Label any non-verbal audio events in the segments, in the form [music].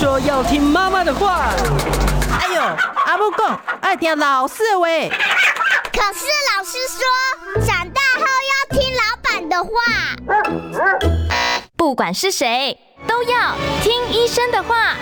说要听妈妈的话。哎呦，阿母讲爱听老师喂。可是老师说，长大后要听老板的话。不管是谁，都要听医生的话。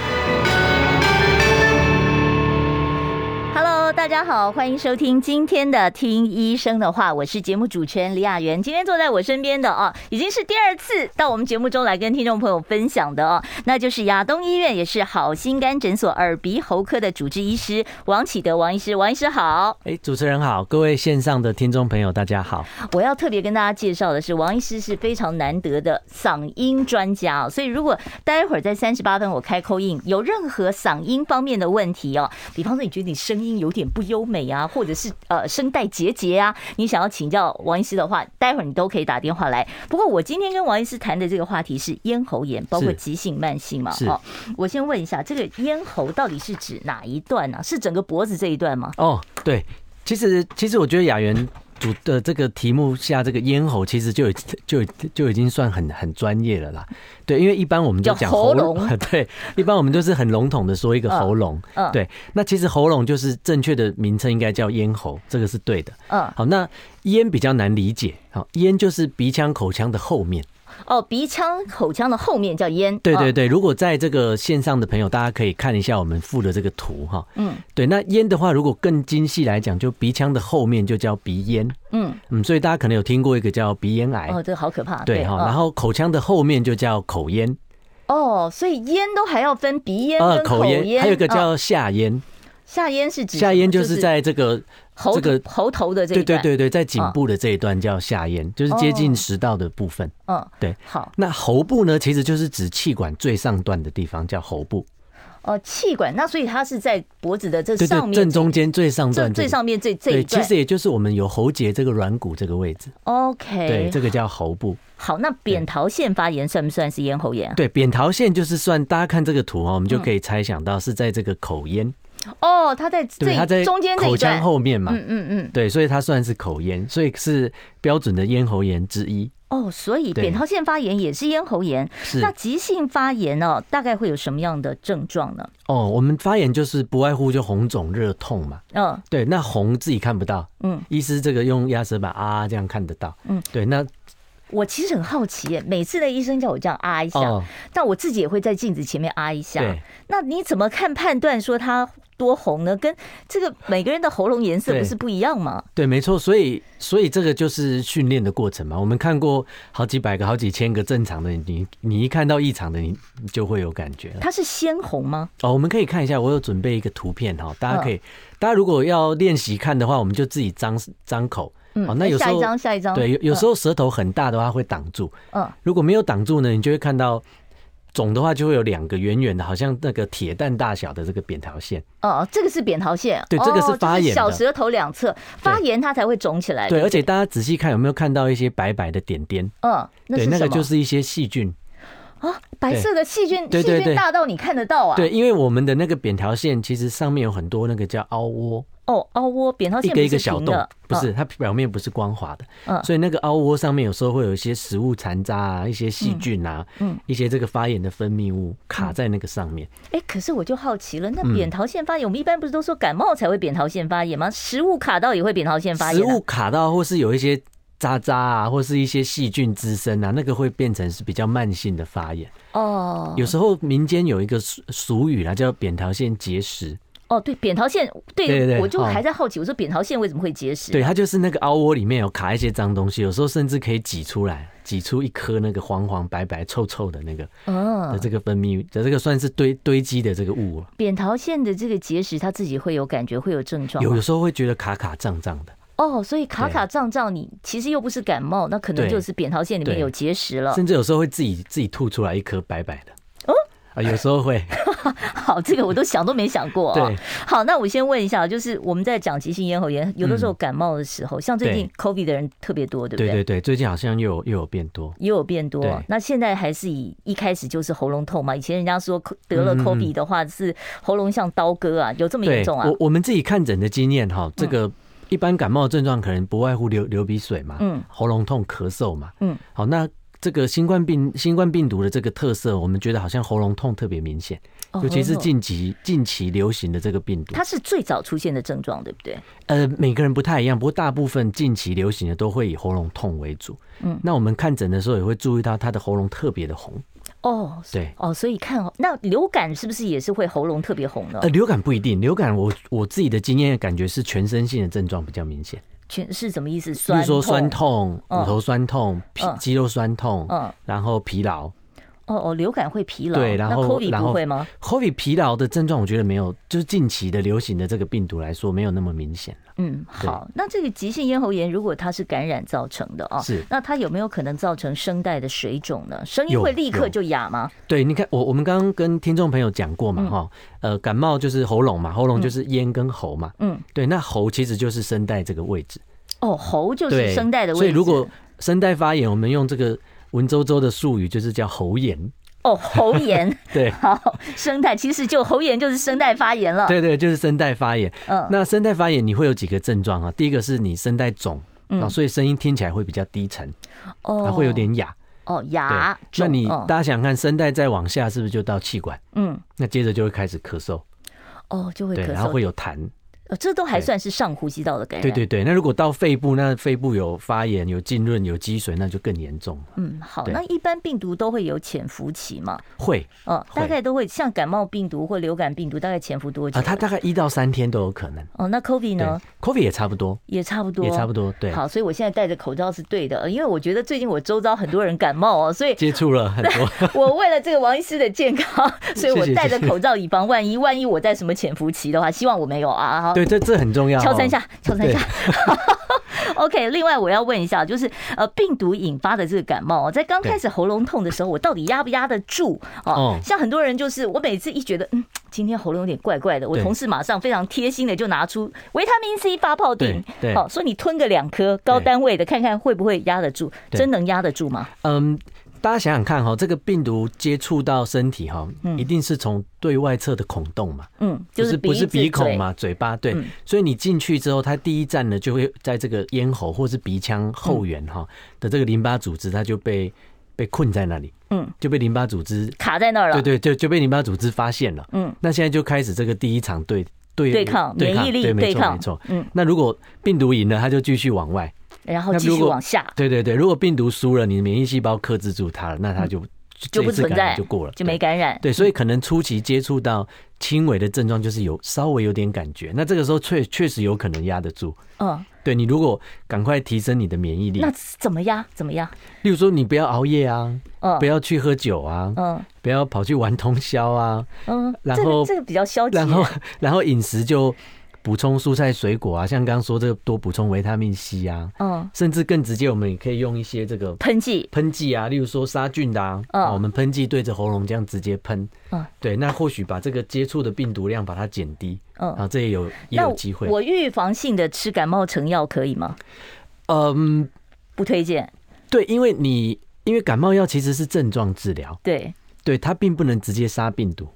大家好，欢迎收听今天的《听医生的话》，我是节目主持人李雅媛。今天坐在我身边的哦，已经是第二次到我们节目中来跟听众朋友分享的哦，那就是亚东医院也是好心肝诊所耳鼻喉科的主治医师王启德王医师。王医师好，哎，主持人好，各位线上的听众朋友大家好。我要特别跟大家介绍的是，王医师是非常难得的嗓音专家哦，所以如果待会儿在三十八分我开 call in，有任何嗓音方面的问题哦，比方说你觉得你声音有点。点不优美啊，或者是呃声带结节啊，你想要请教王医师的话，待会儿你都可以打电话来。不过我今天跟王医师谈的这个话题是咽喉炎，包括急性、慢性嘛。哦，我先问一下，这个咽喉到底是指哪一段呢？啊？是整个脖子这一段吗？哦，对，其实其实我觉得雅媛。主的这个题目下，这个咽喉其实就 [laughs] 就就已经算很很专业了啦。对，因为一般我们就讲喉咙，[laughs] 对，一般我们都是很笼统的说一个喉咙。嗯，对。那其实喉咙就是正确的名称应该叫咽喉，这个是对的。嗯，好，那咽比较难理解。好，咽就是鼻腔口腔的后面。哦，鼻腔、口腔的后面叫咽。对对对，如果在这个线上的朋友，大家可以看一下我们附的这个图哈。嗯，对，那咽的话，如果更精细来讲，就鼻腔的后面就叫鼻咽。嗯嗯，所以大家可能有听过一个叫鼻咽癌。哦，这个好可怕。对哈，然后口腔的后面就叫口咽。哦，所以咽都还要分鼻咽跟口咽，还有一个叫下咽。下咽是指下咽就是在这个喉这个喉头的这一段，对对对对，在颈部的这一段叫下咽，就是接近食道的部分。嗯，对。好，那喉部呢，其实就是指气管最上段的地方，叫喉部。哦，气管，那所以它是在脖子的这上面正中间最上段，最上面最这一段，其实也就是我们有喉结这个软骨这个位置。OK，对，这个叫喉部。好，那扁桃腺发炎算不算是咽喉炎？对，扁桃腺就是算，大家看这个图啊，我们就可以猜想到是在这个口咽。哦，它在对他在中间口腔后面嘛，嗯嗯嗯，对，所以它算是口咽，所以是标准的咽喉炎之一。哦，所以扁桃腺发炎也是咽喉炎。是。那急性发炎呢，大概会有什么样的症状呢？哦，我们发炎就是不外乎就红肿热痛嘛。嗯，对，那红自己看不到，嗯，医师这个用压舌板啊这样看得到。嗯，对，那。我其实很好奇耶，每次的医生叫我这样啊一下，哦、但我自己也会在镜子前面啊一下。对那你怎么看判断说它多红呢？跟这个每个人的喉咙颜色不是不一样吗？对，对，没错。所以，所以这个就是训练的过程嘛。我们看过好几百个、好几千个正常的，你你一看到异常的，你就会有感觉了。它是鲜红吗？哦，我们可以看一下，我有准备一个图片哈，大家可以，嗯、大家如果要练习看的话，我们就自己张张口。哦，那有时候下一张，下一张。对，有有时候舌头很大的话会挡住。嗯，如果没有挡住呢，你就会看到肿的话，就会有两个圆圆的，好像那个铁蛋大小的这个扁桃腺。哦，这个是扁桃腺。对，这个是发炎。小舌头两侧发炎，它才会肿起来。对，而且大家仔细看，有没有看到一些白白的点点？嗯，对，那个就是一些细菌。啊，白色的细菌，细菌大到你看得到啊？对，因为我们的那个扁桃腺其实上面有很多那个叫凹窝。哦，凹窝扁桃腺一个一个小洞，不是，它表面不是光滑的，嗯，所以那个凹窝上面有时候会有一些食物残渣啊，一些细菌啊，嗯，一些这个发炎的分泌物卡在那个上面。哎，可是我就好奇了，那扁桃腺发炎，我们一般不是都说感冒才会扁桃腺发炎吗？食物卡到也会扁桃腺发炎？食物卡到或是有一些渣渣啊，或是一些细菌滋生啊，那个会变成是比较慢性的发炎。哦，有时候民间有一个俗俗语啦，叫扁桃腺结石。哦，对，扁桃腺，对，对对对，我就还在好奇，我说扁桃腺为什么会结石？对，它就是那个凹窝里面有卡一些脏东西，有时候甚至可以挤出来，挤出一颗那个黄黄白白臭臭的那个，嗯，的这个分泌，的这个算是堆堆积的这个物。扁桃腺的这个结石，它自己会有感觉，会有症状？有，有时候会觉得卡卡胀胀的。哦，所以卡卡胀胀，你其实又不是感冒，那可能就是扁桃腺里面有结石了。甚至有时候会自己自己吐出来一颗白白的。有时候会，[laughs] 好，这个我都想都没想过。对，好，那我先问一下，就是我们在讲急性咽喉炎，有的时候感冒的时候，像最近 COVID 的人特别多，对不对？对对对，最近好像又有又有变多，又有变多。那现在还是以一开始就是喉咙痛嘛？以前人家说得了 COVID 的话是喉咙像刀割啊，有这么严重啊？我我们自己看诊的经验哈，这个一般感冒症状可能不外乎流流鼻水嘛，嗯，喉咙痛、咳嗽嘛，嗯，好，那。这个新冠病新冠病毒的这个特色，我们觉得好像喉咙痛特别明显，尤其是近期近期流行的这个病毒，它是最早出现的症状，对不对？呃，每个人不太一样，不过大部分近期流行的都会以喉咙痛为主。嗯，那我们看诊的时候也会注意到他的喉咙特别的红。哦，对，哦，所以看哦那流感是不是也是会喉咙特别红呢？呃，流感不一定，流感我我自己的经验感觉是全身性的症状比较明显。全是什么意思？比如说酸痛、骨头酸痛、嗯皮肌肉酸痛，嗯，然后疲劳。哦哦，流感会疲劳，对，然后 COVID 不会吗？COVID 疲劳的症状，我觉得没有，就是近期的流行的这个病毒来说，没有那么明显了。嗯，好，那这个急性咽喉炎如果它是感染造成的啊，是，那它有没有可能造成声带的水肿呢？声音会立刻就哑吗？对，你看我我们刚刚跟听众朋友讲过嘛，哈、嗯，呃，感冒就是喉咙嘛，喉咙就是咽跟喉嘛，嗯，对，那喉其实就是声带这个位置。哦，喉就是声带的位置。所以如果声带发炎，我们用这个文绉绉的术语就是叫喉炎。哦，喉炎 [laughs] 对，好，声带其实就喉炎就是声带发炎了。对对，就是声带发炎。嗯，那声带发炎你会有几个症状啊？第一个是你声带肿，嗯，所以声音听起来会比较低沉，哦，它会有点哑。哦，哑。那你大家想看声带再往下是不是就到气管？嗯，那接着就会开始咳嗽。哦，就会咳嗽，然后会有痰。呃，这都还算是上呼吸道的感染。对对对，那如果到肺部，那肺部有发炎、有浸润、有积水，那就更严重。嗯，好，那一般病毒都会有潜伏期嘛？会，哦，大概都会像感冒病毒或流感病毒，大概潜伏多久？啊，它大概一到三天都有可能。哦，那 COVID 呢？COVID 也差不多，也差不多，也差不多。对，好，所以我现在戴着口罩是对的，因为我觉得最近我周遭很多人感冒哦，所以接触了很多。[laughs] 我为了这个王医师的健康，所以我戴着口罩以防万一，万一我在什么潜伏期的话，希望我没有啊。对，这这很重要。敲三下，敲三下。[laughs] OK，另外我要问一下，就是呃，病毒引发的这个感冒，在刚开始喉咙痛的时候，我到底压不压得住？哦，像很多人就是，我每次一觉得嗯，今天喉咙有点怪怪的，我同事马上非常贴心的就拿出维他命 C 发泡錠，好，说你吞个两颗高单位的，看看会不会压得住，真能压得住吗？嗯。大家想想看哈，这个病毒接触到身体哈，一定是从对外侧的孔洞嘛，嗯，就是不是鼻孔嘛，嘴。巴对，所以你进去之后，它第一站呢就会在这个咽喉或是鼻腔后缘哈的这个淋巴组织，它就被被困在那里，嗯，就被淋巴组织卡在那儿了，对对，就就被淋巴组织发现了，嗯，那现在就开始这个第一场对对对抗免疫力对抗，没错，嗯，那如果病毒赢了，它就继续往外。然后继续往下，对对对，如果病毒输了，你的免疫细胞克制住它了，那它就就不存在，就过了，就没感染。对，所以可能初期接触到轻微的症状，就是有稍微有点感觉，那这个时候确确实有可能压得住。嗯，对，你如果赶快提升你的免疫力，那怎么压？怎么压？例如说，你不要熬夜啊，嗯，不要去喝酒啊，嗯，不要跑去玩通宵啊，嗯，然后这个比较消极，然后 [laughs] 然后饮食就。补充蔬菜水果啊，像刚刚说这个多补充维他命 C 啊，嗯，甚至更直接，我们也可以用一些这个喷剂。喷剂啊，例如说杀菌的啊，嗯，我们喷剂对着喉咙这样直接喷，嗯，对，那或许把这个接触的病毒量把它减低，嗯，啊，这也有也有机会。我预防性的吃感冒成药可以吗？嗯，不推荐。对，因为你因为感冒药其实是症状治疗，对，对，它并不能直接杀病毒。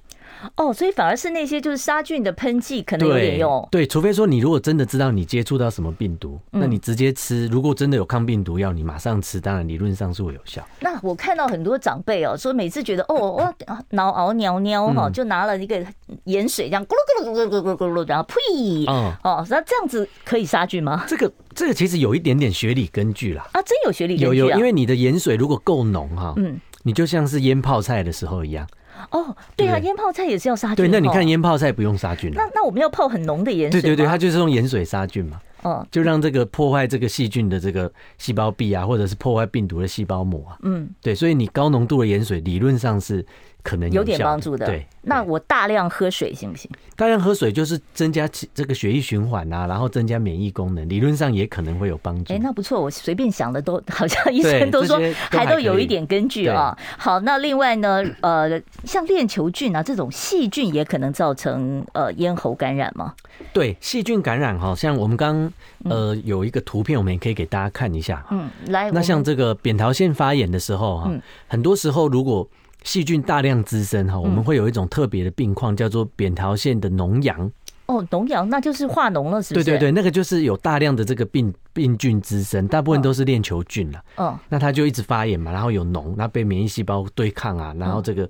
哦，所以反而是那些就是杀菌的喷剂可能有点用。对，除非说你如果真的知道你接触到什么病毒，那你直接吃。如果真的有抗病毒药，你马上吃，当然理论上是会有效。那我看到很多长辈哦，说每次觉得哦，[laughs] 我挠熬尿尿哈，就拿了一个盐水这样咕噜咕噜咕噜咕噜咕噜，然后呸，哦，那这样子可以杀菌吗？这个这个其实有一点点学理根据啦。啊，真有学理根据。有有，因为你的盐水如果够浓哈，嗯，你就像是腌泡菜的时候一样。哦，对啊，腌泡菜也是要杀菌。对，那你看腌泡菜不用杀菌。那那我们要泡很浓的盐水。对对对，它就是用盐水杀菌嘛。嗯，就让这个破坏这个细菌的这个细胞壁啊，或者是破坏病毒的细胞膜啊。嗯，对，所以你高浓度的盐水理论上是可能有，有点帮助的。对，那我大量喝水行不行？大量喝水就是增加这个血液循环啊，然后增加免疫功能，理论上也可能会有帮助。哎，那不错，我随便想的都好像医生都说还都有一点根据啊。好，那另外呢，呃，像链球菌啊这种细菌也可能造成呃咽喉感染吗？对，细菌感染哈，像我们刚呃有一个图片，我们也可以给大家看一下。嗯，来，那像这个扁桃腺发炎的时候哈，很多时候如果细菌大量滋生哈，我们会有一种特别的病况，叫做扁桃腺的脓疡。哦，脓疡那就是化脓了，是不是？对对对，那个就是有大量的这个病病菌滋生，大部分都是链球菌了。嗯，那它就一直发炎嘛，然后有脓，那被免疫细胞对抗啊，然后这个。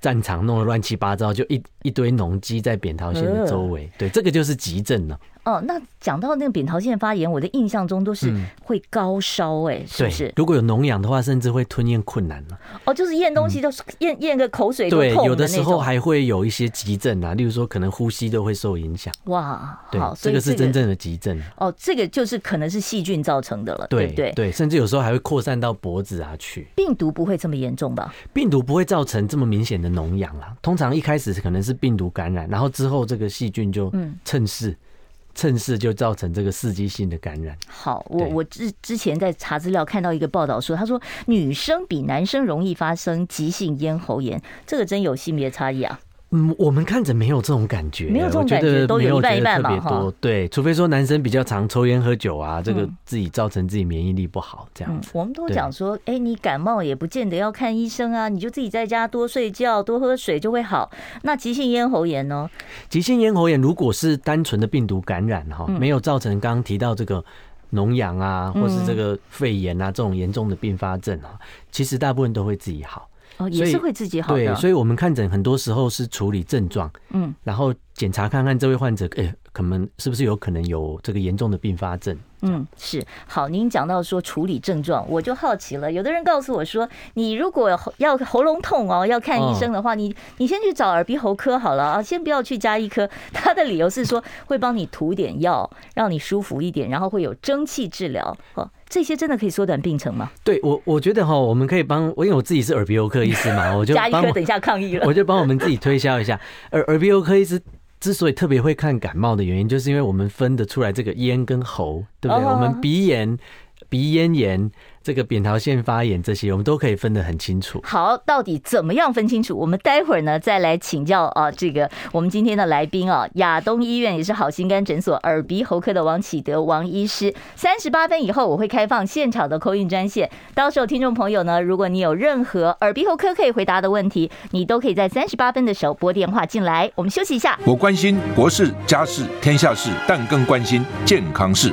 战场弄得乱七八糟，就一一堆脓积在扁桃腺的周围，对，这个就是急症了。哦，那讲到那个扁桃腺发炎，我的印象中都是会高烧，哎，是不是？如果有脓疡的话，甚至会吞咽困难了。哦，就是咽东西都咽咽个口水。对，有的时候还会有一些急症啊，例如说可能呼吸都会受影响。哇，对，这个是真正的急症。哦，这个就是可能是细菌造成的了，对对对，甚至有时候还会扩散到脖子啊去。病毒不会这么严重吧？病毒不会造成这么明显的脓疡啦。通常一开始可能是病毒感染，然后之后这个细菌就趁势。趁势就造成这个刺激性的感染。好，我我之之前在查资料看到一个报道说，他说女生比男生容易发生急性咽喉炎，这个真有性别差异啊？嗯，我们看着没有这种感觉，没有这种感觉，都有一半一半嘛，哈。对，除非说男生比较常抽烟喝酒啊，这个自己造成自己免疫力不好这样子。我们都讲说，哎，你感冒也不见得要看医生啊，你就自己在家多睡觉、多喝水就会好。那急性咽喉炎呢？急性咽喉炎如果是单纯的病毒感染哈，没有造成刚刚提到这个脓疡啊，或是这个肺炎啊这种严重的并发症啊，其实大部分都会自己好。哦，也是会自己好的。对，所以我们看诊很多时候是处理症状，嗯，然后检查看看这位患者，哎，可能是不是有可能有这个严重的并发症。嗯，是好。您讲到说处理症状，我就好奇了。有的人告诉我说，你如果要喉咙痛哦，要看医生的话，你你先去找耳鼻喉科好了啊，先不要去加医科。他的理由是说，会帮你涂点药，让你舒服一点，然后会有蒸汽治疗。哦，这些真的可以缩短病程吗？对我，我觉得哈，我们可以帮我，因为我自己是耳鼻喉科医师嘛，[laughs] 我就加一科等一下抗议了，我就帮我们自己推销一下耳耳鼻喉科医师。之所以特别会看感冒的原因，就是因为我们分得出来这个咽跟喉，对不对？我们鼻炎、鼻咽炎。这个扁桃腺发炎这些，我们都可以分得很清楚。好，到底怎么样分清楚？我们待会儿呢再来请教啊，这个我们今天的来宾啊，亚东医院也是好心肝诊所耳鼻喉科的王启德王医师。三十八分以后我会开放现场的 call in 专线，到时候听众朋友呢，如果你有任何耳鼻喉科可以回答的问题，你都可以在三十八分的时候拨电话进来。我们休息一下。我关心国事、家事、天下事，但更关心健康事。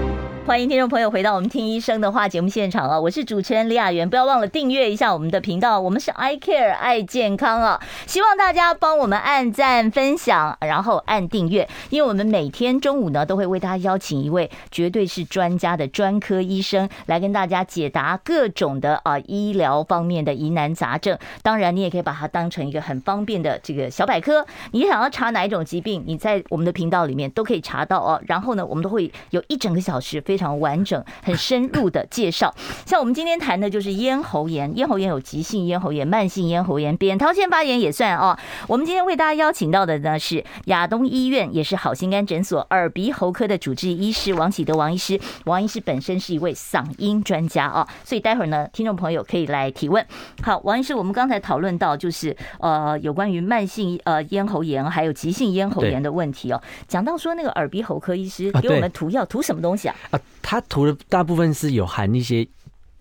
欢迎听众朋友回到我们听医生的话节目现场啊！我是主持人李雅媛，不要忘了订阅一下我们的频道，我们是 I Care 爱健康啊！希望大家帮我们按赞、分享，然后按订阅，因为我们每天中午呢都会为大家邀请一位绝对是专家的专科医生来跟大家解答各种的啊医疗方面的疑难杂症。当然，你也可以把它当成一个很方便的这个小百科，你想要查哪一种疾病，你在我们的频道里面都可以查到哦。然后呢，我们都会有一整个小时非常。完整、很深入的介绍。[laughs] 像我们今天谈的就是咽喉炎，咽喉炎有急性咽喉炎、慢性咽喉炎、扁桃腺发炎也算哦。我们今天为大家邀请到的呢是亚东医院，也是好心肝诊所耳鼻喉科的主治医师王启德王医师。王医师本身是一位嗓音专家哦，所以待会儿呢，听众朋友可以来提问。好，王医师，我们刚才讨论到就是呃有关于慢性呃咽喉炎还有急性咽喉炎的问题哦，讲到说那个耳鼻喉科医师给我们涂药，涂什么东西啊？它涂的大部分是有含一些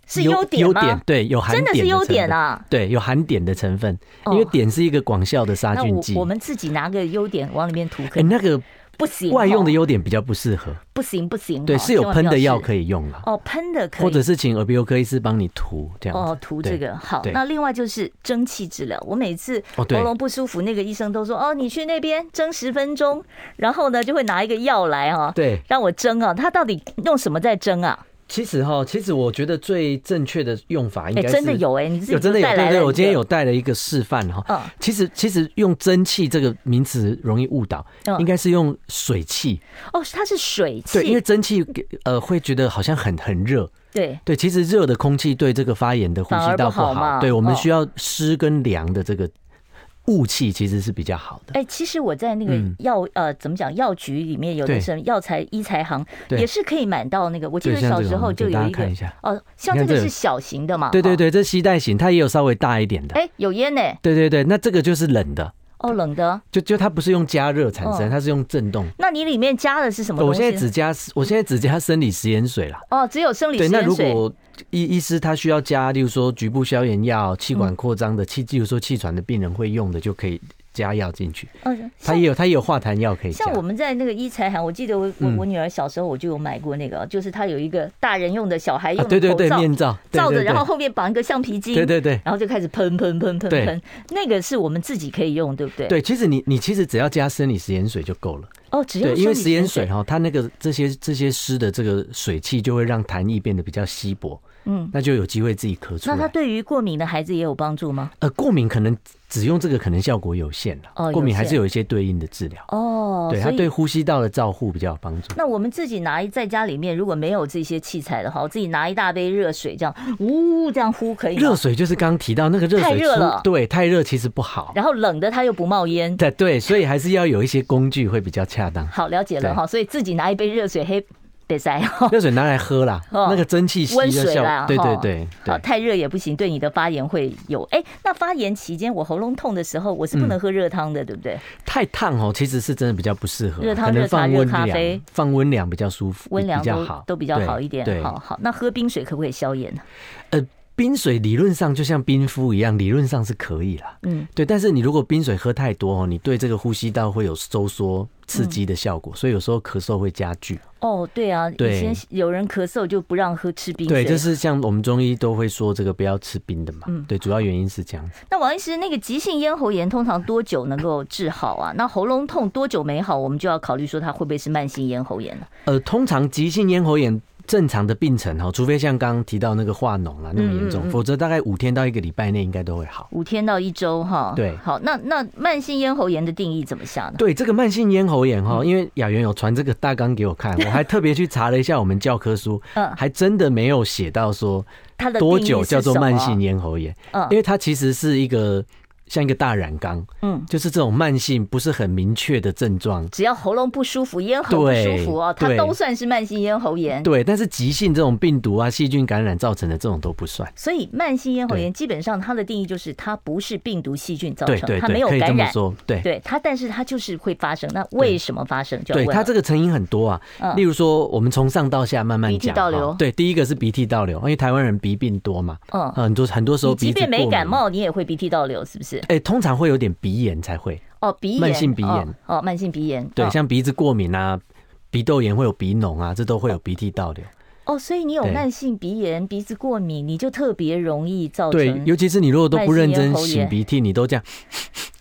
是优点吗？优点对，有含真的是优点啊？对，有含碘的成分，因为碘是一个广效的杀菌剂。我们自己拿个优点往里面涂，哎，那个不行，外用的优点比较不适合，不行不行。对，是有喷的药可以用了。哦，喷的可以，或者是请耳鼻喉科医师帮你涂这样。哦，涂这个好。那另外就是蒸汽治疗，我每次喉咙不舒服，那个医生都说哦，你去那边蒸十分钟，然后呢就会拿一个药来哈，对，让我蒸啊。他到底用什么在蒸啊？其实哈，其实我觉得最正确的用法应该是真的有哎，你有真的有对对，我今天有带了一个示范哈。嗯，其实其实用蒸汽这个名词容易误导，应该是用水汽。哦，它是水汽。对，因为蒸汽呃会觉得好像很很热。对对，其实热的空气对这个发炎的呼吸道不好。对，我们需要湿跟凉的这个。雾气其实是比较好的。哎，其实我在那个药呃怎么讲药局里面有的什么药材医材行也是可以买到那个。我记得小时候就有一个哦，像这个是小型的嘛？对对对，这携带型，它也有稍微大一点的。哎，有烟呢。对对对，那这个就是冷的。哦，冷的，就就它不是用加热产生，它是用震动。那你里面加的是什么？我现在只加，我现在只加生理食盐水了。哦，只有生理食盐水。对，那如果医医师他需要加，例如说局部消炎药、气管扩张的气，例如说气喘的病人会用的，就可以。加药进去，嗯，它也有，它也有化痰药可以。像我们在那个医材行，我记得我我我女儿小时候我就有买过那个，就是它有一个大人用的小孩用的对对对面罩，罩着，然后后面绑一个橡皮筋，对对对，然后就开始喷喷喷喷喷，那个是我们自己可以用，对不对？对，其实你你其实只要加生理食盐水就够了。哦，只要因为食盐水哈，它那个这些这些湿的这个水汽就会让痰液变得比较稀薄。嗯，那就有机会自己咳出来。那它对于过敏的孩子也有帮助吗？呃，过敏可能只用这个可能效果有限了。哦，过敏还是有一些对应的治疗。哦，对，它对呼吸道的照护比较有帮助。那我们自己拿在家里面，如果没有这些器材的话，我自己拿一大杯热水，这样呜这样呼可以吗？热水就是刚刚提到那个热水，太热了。对，太热其实不好。然后冷的它又不冒烟。对 [laughs] 对，所以还是要有一些工具会比较恰当。好，了解了哈。所以自己拿一杯热水，嘿。热水拿来喝啦，[laughs] 那个蒸汽温水啦，对对对，好，太热也不行，对你的发炎会有。哎，那发炎期间我喉咙痛的时候，我是不能喝热汤的，对不对？太烫哦，其实是真的比较不适合。热汤、热茶、热咖啡，放温凉比较舒服，温凉比较好，都比较好一点。好好，那喝冰水可不可以消炎呢？呃。冰水理论上就像冰敷一样，理论上是可以啦。嗯，对。但是你如果冰水喝太多哦，你对这个呼吸道会有收缩刺激的效果，所以有时候咳嗽会加剧。哦，对啊，对。以前有人咳嗽就不让喝吃冰水。对，就是像我们中医都会说这个不要吃冰的嘛。嗯，对，主要原因是这样子。那王医师，那个急性咽喉炎通常多久能够治好啊？那喉咙痛多久没好？我们就要考虑说它会不会是慢性咽喉炎了。呃，通常急性咽喉炎。正常的病程哈，除非像刚刚提到那个化脓了那么严重，否则大概五天到一个礼拜内应该都会好。五天到一周哈，对，好，那那慢性咽喉炎的定义怎么下呢？对，这个慢性咽喉炎哈，因为雅媛有传这个大纲给我看，[laughs] 我还特别去查了一下我们教科书，嗯，还真的没有写到说它的多久叫做慢性咽喉炎，嗯，因为它其实是一个。像一个大染缸，嗯，就是这种慢性不是很明确的症状，只要喉咙不舒服、咽喉不舒服哦，它都算是慢性咽喉炎。对，但是急性这种病毒啊、细菌感染造成的这种都不算。所以慢性咽喉炎基本上它的定义就是它不是病毒、细菌造成，它没有感染。对对，它但是它就是会发生。那为什么发生？对，它这个成因很多啊。例如说，我们从上到下慢慢讲。鼻涕倒流。对，第一个是鼻涕倒流，因为台湾人鼻病多嘛。嗯，很多很多时候鼻。即便没感冒，你也会鼻涕倒流，是不是？哎，通常会有。点鼻炎才会哦，鼻炎，慢性鼻炎哦，慢性鼻炎，对，像鼻子过敏啊、鼻窦炎会有鼻脓啊，这都会有鼻涕倒流。哦，所以你有慢性鼻炎、鼻子过敏，你就特别容易造成。对，尤其是你如果都不认真擤鼻涕，你都这样。[laughs]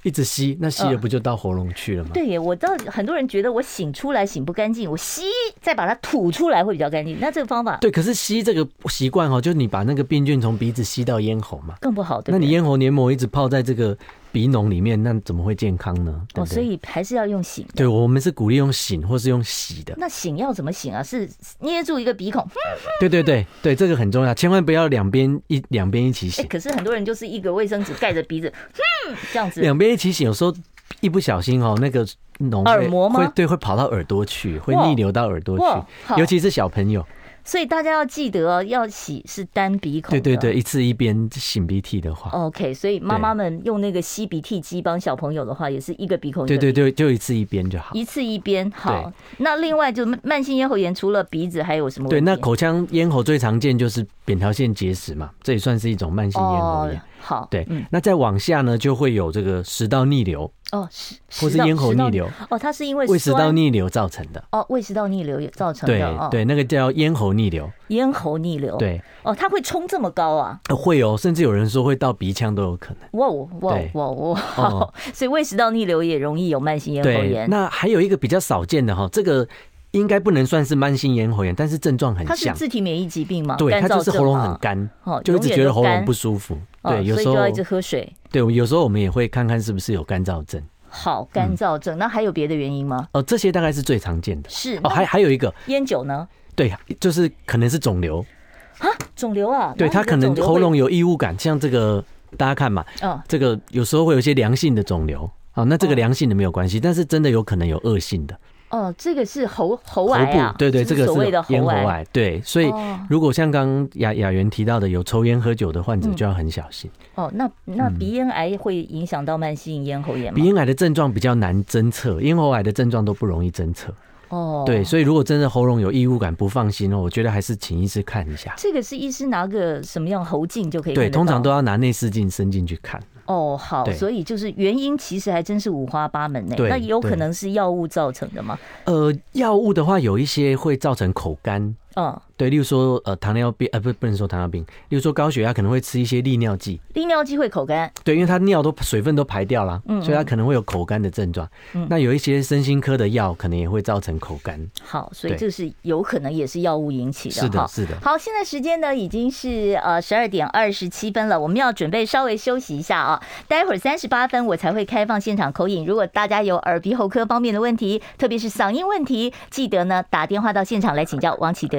一直吸，那吸了不就到喉咙去了吗？对耶，我到很多人觉得我擤出来擤不干净，我吸再把它吐出来会比较干净。那这个方法对，可是吸这个习惯哈，就是你把那个病菌从鼻子吸到咽喉嘛，更不好。对，那你咽喉黏膜一直泡在这个鼻脓里面，那怎么会健康呢？哦，所以还是要用醒。对，我们是鼓励用醒或是用洗的。那醒要怎么醒啊？是捏住一个鼻孔？[laughs] 对对对对，这个很重要，千万不要两边一两边一起擤。可是很多人就是一个卫生纸盖着鼻子，[laughs] 这样子两边一起擤，有时候。一不小心哦，那个脓耳膜吗？会对，会跑到耳朵去，会逆流到耳朵去，尤其是小朋友。所以大家要记得哦，要洗是单鼻孔。对对对，一次一边擤鼻涕的话。OK，所以妈妈们用那个吸鼻涕机帮小朋友的话，也是一个鼻孔。对对对，就一次一边就好。一次一边好。那另外就慢性咽喉炎，除了鼻子还有什么？对，那口腔咽喉最常见就是扁桃腺结石嘛，这也算是一种慢性咽喉炎。好，对，那再往下呢，就会有这个食道逆流哦，食或是咽喉逆流哦，它是因为胃食道逆流造成的哦，胃食道逆流也造成的，对对，那个叫咽喉逆流，咽喉逆流，对哦，它会冲这么高啊？会哦，甚至有人说会到鼻腔都有可能。哇哇哇哇！所以胃食道逆流也容易有慢性咽喉炎。那还有一个比较少见的哈，这个。应该不能算是慢性咽喉炎，但是症状很像。它是自体免疫疾病吗？对，它就是喉咙很干，就一直觉得喉咙不舒服。对，有时候就要一直喝水。对，有时候我们也会看看是不是有干燥症。好，干燥症，那还有别的原因吗？哦，这些大概是最常见的。是哦，还还有一个烟酒呢？对，就是可能是肿瘤啊，肿瘤啊。对，它可能喉咙有异物感，像这个大家看嘛，嗯，这个有时候会有一些良性的肿瘤啊，那这个良性的没有关系，但是真的有可能有恶性的。哦，这个是喉喉癌啊，对对，这个是所谓的咽喉癌。对，所以如果像刚刚雅雅媛提到的，有抽烟喝酒的患者就要很小心。哦，那那鼻咽癌会影响到慢性咽喉炎吗？鼻咽癌的症状比较难侦测，咽喉癌的症状都不容易侦测。哦，对，所以如果真的喉咙有异物感，不放心哦，我觉得还是请医师看一下。这个是医师拿个什么样喉镜就可以？对，通常都要拿内视镜伸进去看。哦，好，所以就是原因其实还真是五花八门呢。那有可能是药物造成的吗？呃，药物的话，有一些会造成口干。嗯。对，例如说，呃，糖尿病，呃，不，不能说糖尿病。例如说，高血压可能会吃一些利尿剂，利尿剂会口干。对，因为它尿都水分都排掉了，嗯，所以它可能会有口干的症状。嗯，那有一些身心科的药，可能也会造成口干。好，所以这是有可能也是药物引起的。是的，是的。好，现在时间呢已经是呃十二点二十七分了，我们要准备稍微休息一下啊。待会儿三十八分我才会开放现场 call in。如果大家有耳鼻喉科方面的问题，特别是嗓音问题，记得呢打电话到现场来请教王启德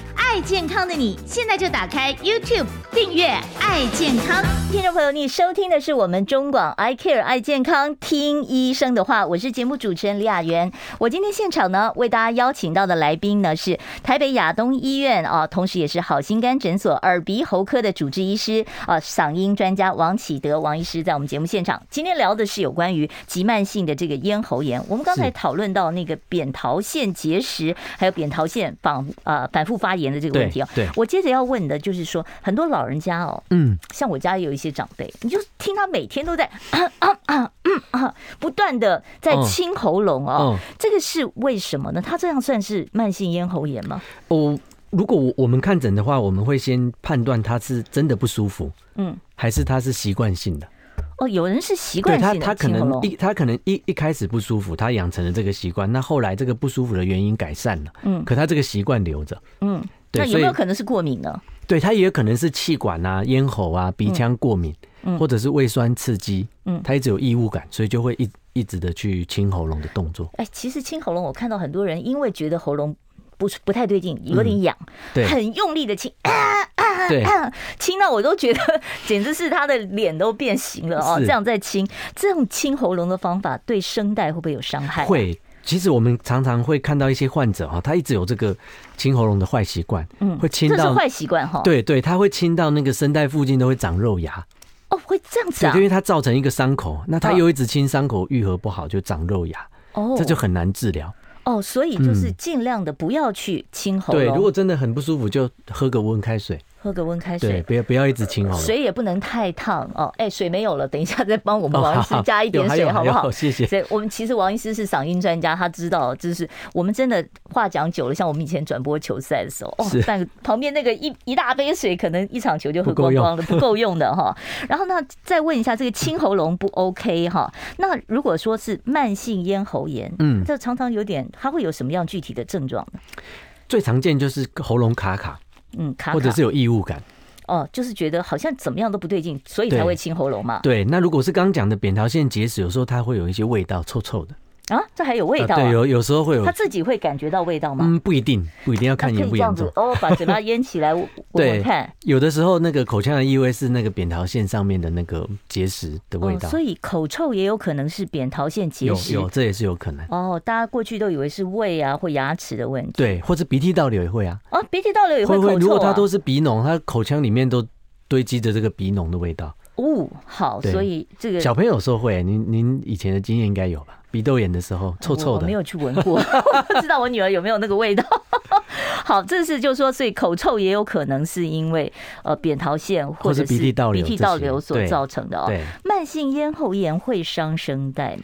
爱健康的你，现在就打开 YouTube 订阅“爱健康”。听众朋友，你收听的是我们中广 I Care 爱健康，听医生的话。我是节目主持人李雅媛。我今天现场呢，为大家邀请到的来宾呢是台北亚东医院啊，同时也是好心肝诊所耳鼻喉科的主治医师啊，嗓音专家王启德王医师，在我们节目现场。今天聊的是有关于急慢性的这个咽喉炎。我们刚才讨论到那个扁桃腺结石，还有扁桃腺反啊反复发炎的这个问题啊。对，我接着要问的就是说，很多老人家哦，嗯，像我家有一些长辈，你就听他每天都在啊啊啊啊，不断的在清喉咙哦，这个是为什么呢？他这样算是慢性咽喉炎吗？哦，如果我我们看诊的话，我们会先判断他是真的不舒服，嗯，还是他是习惯性的。哦，有人是习惯性的，他他可能一他可能一一开始不舒服，他养成了这个习惯，那后来这个不舒服的原因改善了，嗯，可他这个习惯留着，嗯。那有没有可能是过敏呢？对，他也有可能是气管啊、咽喉啊、鼻腔过敏，嗯，或者是胃酸刺激，嗯，他一直有异物感，所以就会一一直的去清喉咙的动作。哎，其实清喉咙，我看到很多人因为觉得喉咙不不太对劲，有点痒，对，很用力的亲，啊啊，对，亲到我都觉得简直是他的脸都变形了哦。这样在亲，这种亲喉咙的方法对声带会不会有伤害？会。其实我们常常会看到一些患者哈，他一直有这个清喉咙的坏习惯，嗯，会清到这是坏习惯哈，对对，他会清到那个声带附近都会长肉芽，哦，会这样子啊？对，因为它造成一个伤口，那他又一直清伤口愈合不好，就长肉芽，哦，这就很难治疗。哦，所以就是尽量的不要去清喉咙。对，如果真的很不舒服，就喝个温开水。喝个温开水，对，不要不要一直清哦。水也不能太烫哦。哎，水没有了，等一下再帮我们 [laughs] 王医师加一点水，好不好？谢谢。所以我们其实王医师是嗓音专家，他知道，就是我们真的话讲久了，像我们以前转播球赛的时候，哦，但旁边那个一一大杯水，可能一场球就喝光光了，不够用的哈。然后呢，再问一下，这个清喉咙不 OK 哈？那如果说是慢性咽喉炎，嗯，这常常有点，它会有什么样具体的症状呢？最常见就是喉咙卡卡。嗯，卡卡或者是有异物感，哦，就是觉得好像怎么样都不对劲，所以才会清喉咙嘛。对，那如果是刚刚讲的扁桃腺结石，有时候它会有一些味道，臭臭的。啊，这还有味道、啊？对，有有时候会有。他自己会感觉到味道吗？嗯，不一定，不一定要看严不严重。哦，把嘴巴 [laughs] 淹起来，我我看。有的时候那个口腔的异味是那个扁桃腺上面的那个结石的味道。哦，所以口臭也有可能是扁桃腺结石。有有，这也是有可能。哦，大家过去都以为是胃啊或牙齿的问题。对，或者鼻涕倒流也会啊。哦，鼻涕倒流也会口臭如果它都是鼻脓，它口腔里面都堆积着这个鼻脓的味道。哦，好，所以这个小朋友有时候会，您您以前的经验应该有吧？鼻窦炎的时候，臭臭的，我没有去闻过，[laughs] 不知道我女儿有没有那个味道。[laughs] 好，这是就是说，所以口臭也有可能是因为呃扁桃腺或者是鼻涕倒流、鼻涕倒流所造成的哦。对，慢性咽喉炎会伤声带吗？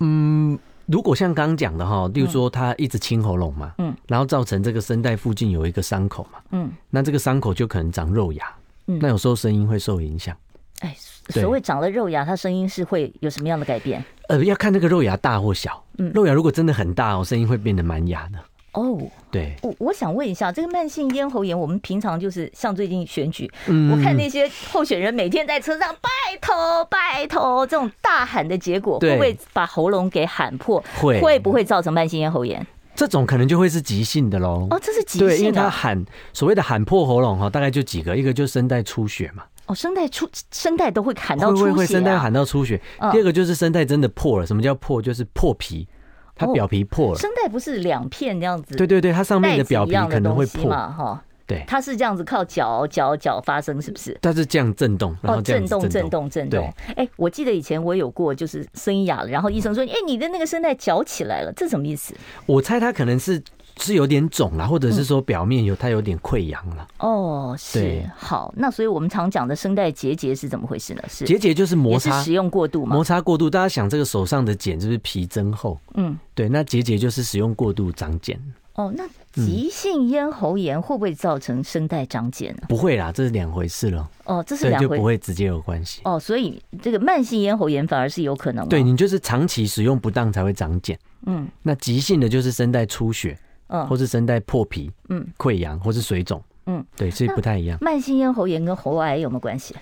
嗯，如果像刚刚讲的哈，例如说他一直清喉咙嘛，嗯，然后造成这个声带附近有一个伤口嘛，嗯，那这个伤口就可能长肉芽，嗯，那有时候声音会受影响。哎，所谓长了肉芽，它声音是会有什么样的改变？呃，要看那个肉芽大或小。嗯，肉芽如果真的很大哦，声音会变得蛮哑的。哦，对，我我想问一下，这个慢性咽喉炎，我们平常就是像最近选举，嗯，我看那些候选人每天在车上拜托拜托这种大喊的结果，会不会把喉咙给喊破？会，会不会造成慢性咽喉炎？这种可能就会是急性的喽。哦，这是急性的，对，因为他喊所谓的喊破喉咙哈，大概就几个，一个就是声带出血嘛。哦，声带出声带都会砍到出血，啊，会会声带喊到出血。第二个就是声带真的破了，什么叫破？就是破皮。它表皮破了，声带不是两片这样子？对对对，它上面的表皮可能会破嘛，哈。对，它是这样子靠脚脚脚发生，是不是？它是这样震动，然后震动震动震动。哎，我记得以前我有过，就是声音哑了，然后医生说：“哎，你的那个声带绞起来了，这什么意思？”我猜他可能是。是有点肿啦，或者是说表面有它有点溃疡了。哦，是好，那所以我们常讲的声带结节是怎么回事呢？是结节就是摩擦使用过度嘛？摩擦过度，大家想这个手上的茧是不是皮增厚？嗯，对，那结节就是使用过度长茧。哦，那急性咽喉炎会不会造成声带长茧呢？不会啦，这是两回事了。哦，这是两回，就不会直接有关系。哦，所以这个慢性咽喉炎反而是有可能。对，你就是长期使用不当才会长茧。嗯，那急性的就是声带出血。嗯，或是声带破皮，嗯，溃疡或是水肿，嗯，对，所以不太一样。慢性咽喉炎跟喉癌有没有关系？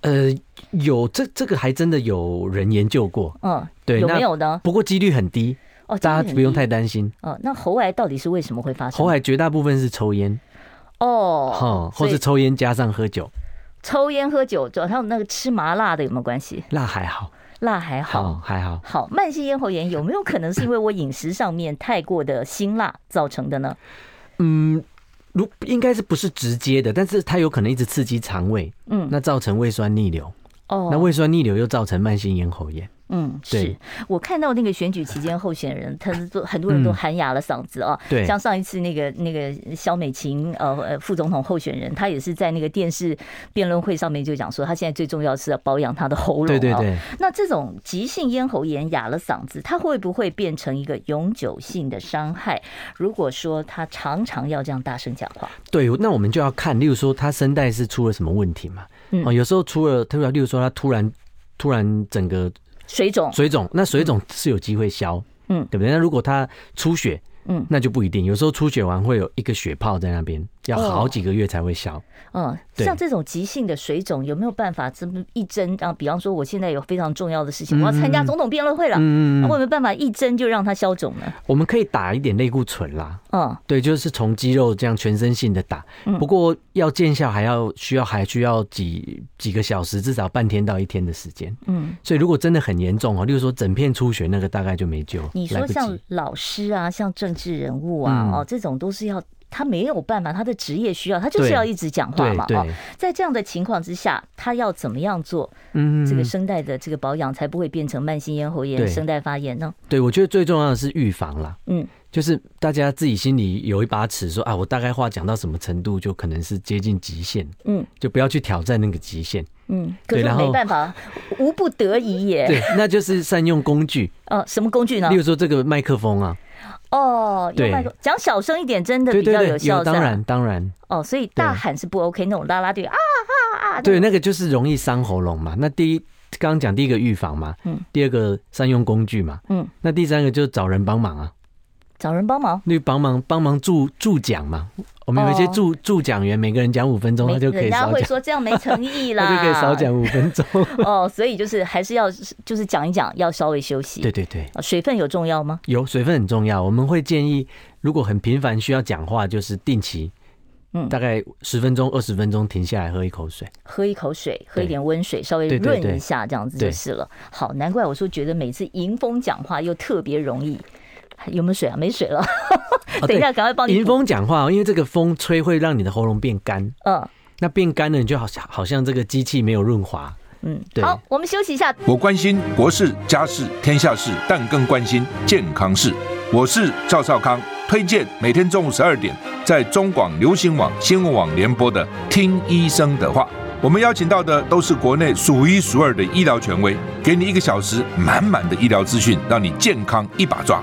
呃，有，这这个还真的有人研究过，嗯，对，有没有呢？不过几率很低哦，大家不用太担心。哦，那喉癌到底是为什么会发生？喉癌绝大部分是抽烟，哦，或是抽烟加上喝酒，抽烟喝酒，还有那个吃麻辣的有没有关系？辣还好。辣还好，好，还好。好，慢性咽喉炎有没有可能是因为我饮食上面太过的辛辣造成的呢？嗯，如应该是不是直接的，但是它有可能一直刺激肠胃，嗯，那造成胃酸逆流，哦，那胃酸逆流又造成慢性咽喉炎。嗯，是我看到那个选举期间候选人，他是都很多人都喊哑了嗓子啊。对，像上一次那个那个肖美琴呃呃副总统候选人，他也是在那个电视辩论会上面就讲说，他现在最重要是要保养他的喉咙。对对对。那这种急性咽喉炎哑了嗓子，他会不会变成一个永久性的伤害？如果说他常常要这样大声讲话，对，那我们就要看，例如说他声带是出了什么问题嘛？哦，有时候出了，特别例如说他突然突然整个。水肿，水肿，那水肿是有机会消，嗯，对不对？那如果他出血，嗯，那就不一定。有时候出血完会有一个血泡在那边，要好几个月才会消。嗯，像这种急性的水肿，有没有办法这么一针？啊，比方说我现在有非常重要的事情，我要参加总统辩论会了，嗯，那我有没有办法一针就让它消肿呢？我们可以打一点类固醇啦，嗯，对，就是从肌肉这样全身性的打。不过要见效还要需要还需要几几个小时，至少半天到一天的时间。嗯，所以如果真的很严重哦，例如说整片出血，那个大概就没救。你说像老师啊，像政治人物啊，哦，这种都是要。他没有办法，他的职业需要，他就是要一直讲话嘛。哦，在这样的情况之下，他要怎么样做？嗯，这个声带的这个保养才不会变成慢性咽喉炎、声带发炎呢？对，我觉得最重要的是预防啦。嗯，就是大家自己心里有一把尺，说啊，我大概话讲到什么程度，就可能是接近极限。嗯，就不要去挑战那个极限。嗯，可是没办法，无不得已也。[laughs] 对，那就是善用工具。呃，什么工具呢？例如说这个麦克风啊。哦，用麦克讲小声一点，真的比较有效。当然，当然。哦，所以大喊是不 OK，那种拉拉队啊啊啊！对，那个就是容易伤喉咙嘛。那第一，刚刚讲第一个预防嘛，嗯，第二个善用工具嘛，嗯，那第三个就是找人帮忙啊。找人帮忙，那帮忙帮忙助助讲嘛？我们有一些助助讲员，每个人讲五分钟，他就可以。人家会说这样没诚意啦，[laughs] 他就可以少讲五分钟。[laughs] 哦，所以就是还是要就是讲一讲，要稍微休息。对对对，水分有重要吗？有，水分很重要。我们会建议，如果很频繁需要讲话，就是定期，嗯，大概十分钟、二十分钟停下来喝一口水，喝一口水，喝一点温水，稍微润一下，这样子就是了。好，难怪我说觉得每次迎风讲话又特别容易。有没有水啊？没水了。[laughs] 等一下，赶快帮你。迎风讲话，因为这个风吹会让你的喉咙变干。嗯，那变干了，你就好像好像这个机器没有润滑。嗯，对。好，我们休息一下。我关心国事、家事、天下事，但更关心健康事。我是赵少康，推荐每天中午十二点在中广流行网、新闻网联播的《听医生的话》。我们邀请到的都是国内数一数二的医疗权威，给你一个小时满满的医疗资讯，让你健康一把抓。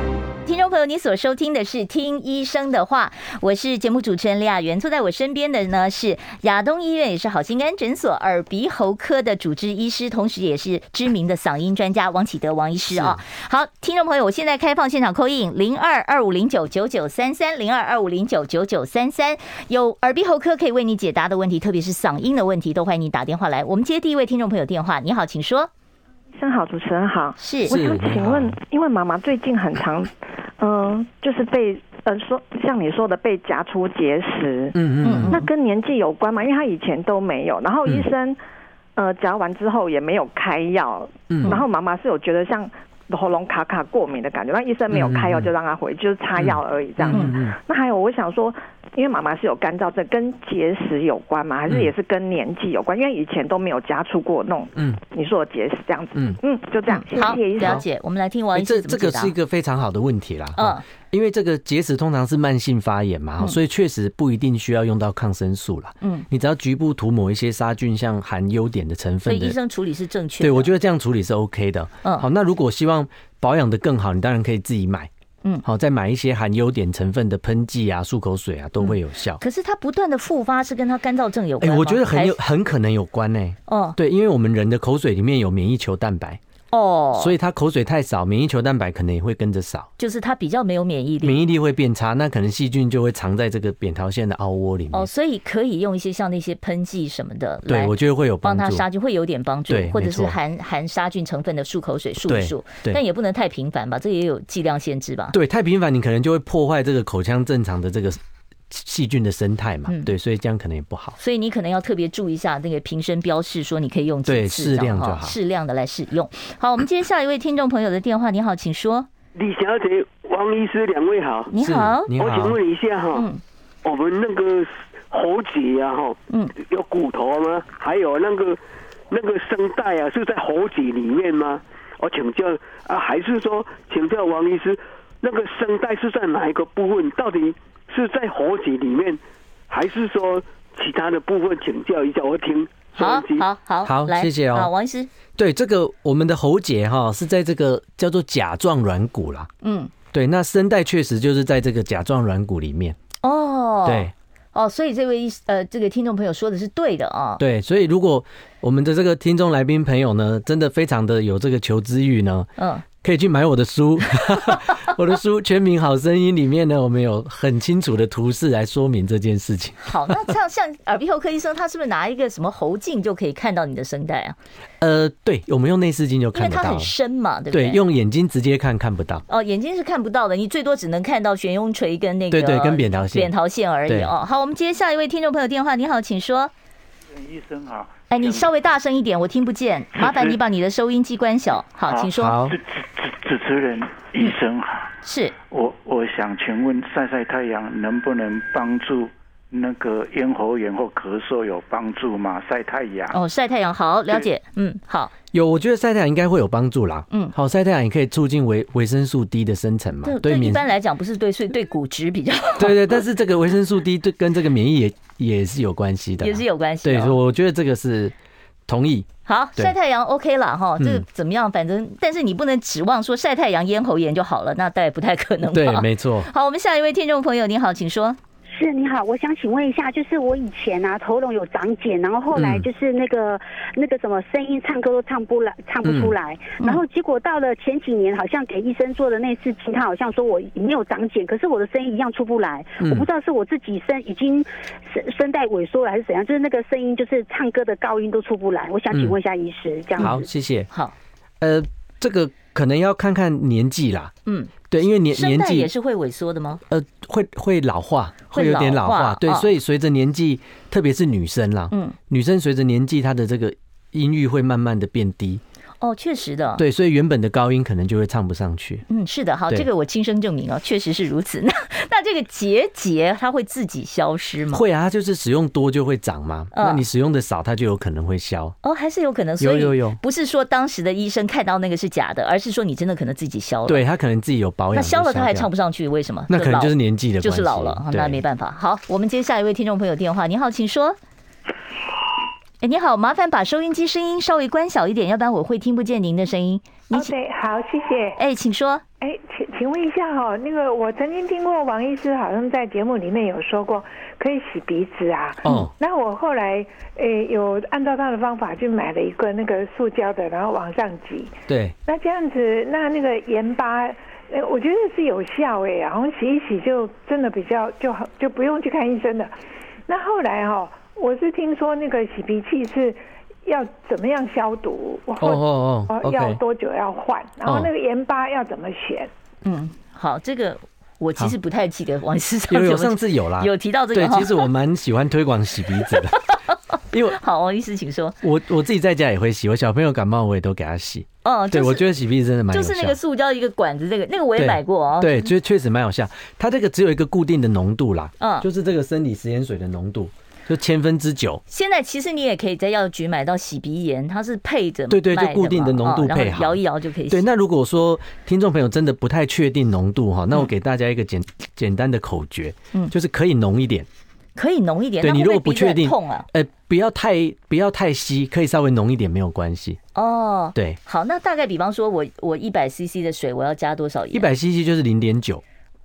听众朋友，你所收听的是《听医生的话》，我是节目主持人李雅媛。坐在我身边的呢是亚东医院，也是好心肝诊所耳鼻喉科的主治医师，同时也是知名的嗓音专家王启德王医师啊。好，听众朋友，我现在开放现场 call in 零二二五零九九九三三零二二五零九九九三三，有耳鼻喉科可以为你解答的问题，特别是嗓音的问题，都欢迎你打电话来。我们接第一位听众朋友电话，你好，请说。医生好，主持人好，是，我想请问，因为妈妈最近很常，嗯、呃，就是被呃说像你说的被夹出结石，嗯嗯，那跟年纪有关吗？因为她以前都没有，然后医生、嗯、呃夹完之后也没有开药，嗯，然后妈妈是有觉得像。喉咙卡卡过敏的感觉，那医生没有开药，就让她回，就是擦药而已这样子。那还有，我想说，因为妈妈是有干燥症，跟结石有关吗？还是也是跟年纪有关？因为以前都没有加出过那种，嗯，你说的结石这样子。嗯嗯，就这样。谢谢医生。了解。我们来听王医生。这这个是一个非常好的问题啦。嗯。因为这个结石通常是慢性发炎嘛，所以确实不一定需要用到抗生素啦。嗯，你只要局部涂抹一些杀菌，像含优碘的成分的，所以医生处理是正确的。对，我觉得这样处理是 OK 的。嗯，好，那如果希望保养的更好，你当然可以自己买。嗯，好，再买一些含优点成分的喷剂啊、漱口水啊，都会有效。可是它不断的复发，是跟它干燥症有关吗？哎，我觉得很有很可能有关呢。哦，对，因为我们人的口水里面有免疫球蛋白。哦，所以他口水太少，免疫球蛋白可能也会跟着少，就是他比较没有免疫力，免疫力会变差，那可能细菌就会藏在这个扁桃腺的凹窝里面。哦，所以可以用一些像那些喷剂什么的，对我觉得会有帮助，帮他杀菌会有点帮助，或者是含含杀菌成分的漱口水漱一漱，但也不能太频繁吧，这也有剂量限制吧？对，太频繁你可能就会破坏这个口腔正常的这个。细菌的生态嘛，嗯、对，所以这样可能也不好。所以你可能要特别注意一下那个瓶身标示，说你可以用几次，适量就好，适量的来使用。好，我们接下一位听众朋友的电话。你好，请说。李小姐、王医师两位好，你好，你好。我请问一下哈，嗯、我们那个喉结呀哈，嗯，有骨头吗？还有那个那个声带啊，是在喉结里面吗？我请教啊，还是说请教王医师，那个声带是在哪一个部分？到底？是在喉结里面，还是说其他的部分？请教一下，我听。好好好，好，谢谢哦。好，王医师。对，这个我们的喉结哈是在这个叫做甲状软骨啦。嗯，对，那声带确实就是在这个甲状软骨里面。哦，对，哦，所以这位呃这个听众朋友说的是对的啊。对，所以如果我们的这个听众来宾朋友呢，真的非常的有这个求知欲呢，嗯。可以去买我的书，[laughs] 我的书《全民好声音》里面呢，我们有很清楚的图示来说明这件事情。[laughs] 好，那像像耳鼻喉科医生，他是不是拿一个什么喉镜就可以看到你的声带啊？呃，对，我们用内视镜就看得到，因为它很深嘛，对不对？对，用眼睛直接看看不到。哦，眼睛是看不到的，你最多只能看到悬雍垂跟那个对对，跟扁桃腺扁桃腺而已哦。好，我们接下一位听众朋友电话，你好，请说。医生好。哎，你稍微大声一点，我听不见。[laughs] 麻烦你把你的收音机关小。好，请说。好，主主持人医生好。是。我我想请问，晒晒太阳能不能帮助那个咽喉炎或咳嗽有帮助吗？晒太阳。哦，晒太阳好，了解。嗯，好。有，我觉得晒太阳应该会有帮助啦。嗯，好，晒太阳也可以促进维维生素 D 的生成嘛。对，一般来讲不是对，所 [laughs] 以对骨质比较 [laughs] 好。对对，但是这个维生素 D 对跟这个免疫也也是有关系的，也是有关系。对，所以我觉得这个是同意。好，晒太阳 OK 了哈，这个怎么样？反正，但是你不能指望说晒太阳咽喉炎就好了，那大概不太可能。对，没错。好，我们下一位听众朋友，你好，请说。是，你好，我想请问一下，就是我以前啊喉咙有长茧，然后后来就是那个、嗯、那个什么声音唱歌都唱不来，唱不出来，嗯、然后结果到了前几年，好像给医生做的那次镜，他好像说我没有长茧，可是我的声音一样出不来，嗯、我不知道是我自己声已经声声带萎缩了还是怎样，就是那个声音就是唱歌的高音都出不来，我想请问一下医师，这样。好，谢谢。好，呃，这个可能要看看年纪啦。嗯。对，因为年年纪也是会萎缩的吗？呃，会会老化，会有点老化。对，所以随着年纪，特别是女生啦，嗯，女生随着年纪，她的这个音域会慢慢的变低。哦，确实的，对，所以原本的高音可能就会唱不上去。嗯，是的，好，这个我亲身证明哦，确实是如此。那那这个结节它会自己消失吗？会啊，它就是使用多就会长嘛。哦、那你使用的少，它就有可能会消。哦，还是有可能。所以有有有，不是说当时的医生看到那个是假的，而是说你真的可能自己消了。对，他可能自己有保养。那消了他还唱不上去，为什么？那可能就是年纪的就是老了，那没办法。好，我们接下一位听众朋友电话，你好，请说。哎，你好，麻烦把收音机声音稍微关小一点，要不然我会听不见您的声音。你 OK，好，谢谢。哎，请说。哎，请请问一下哈，那个我曾经听过王医师好像在节目里面有说过可以洗鼻子啊。哦。那我后来诶有按照他的方法去买了一个那个塑胶的，然后往上挤。对。那这样子，那那个盐巴，哎，我觉得是有效哎，然后洗一洗就真的比较就好，就不用去看医生了。那后来哈。我是听说那个洗鼻器是要怎么样消毒，哦哦哦，要多久要换，然后那个盐巴要怎么选？嗯，好，这个我其实不太记得王医师有 [laughs] 有上次有啦，有提到这个。对，其实我蛮喜欢推广洗鼻子的，因 [laughs] 为好，王医师请说。我我自己在家也会洗，我小朋友感冒我也都给他洗。哦，对，我觉得洗鼻子真的蛮就是那个塑胶一个管子，这个那个我也买过哦。对，就确实蛮有效。它这个只有一个固定的浓度啦，嗯，就是这个生理食盐水的浓度。就千分之九。现在其实你也可以在药局买到洗鼻盐，它是配着对对，就固定的浓度配好，摇一摇就可以洗。对，那如果说听众朋友真的不太确定浓度哈，那我给大家一个简简单的口诀，嗯，就是可以浓一点，可以浓一点。对，你如果不确定痛啊，呃，不要太不要太稀，可以稍微浓一点没有关系。哦，对，好，那大概比方说我我一百 CC 的水，我要加多少盐？一百 CC 就是零点九。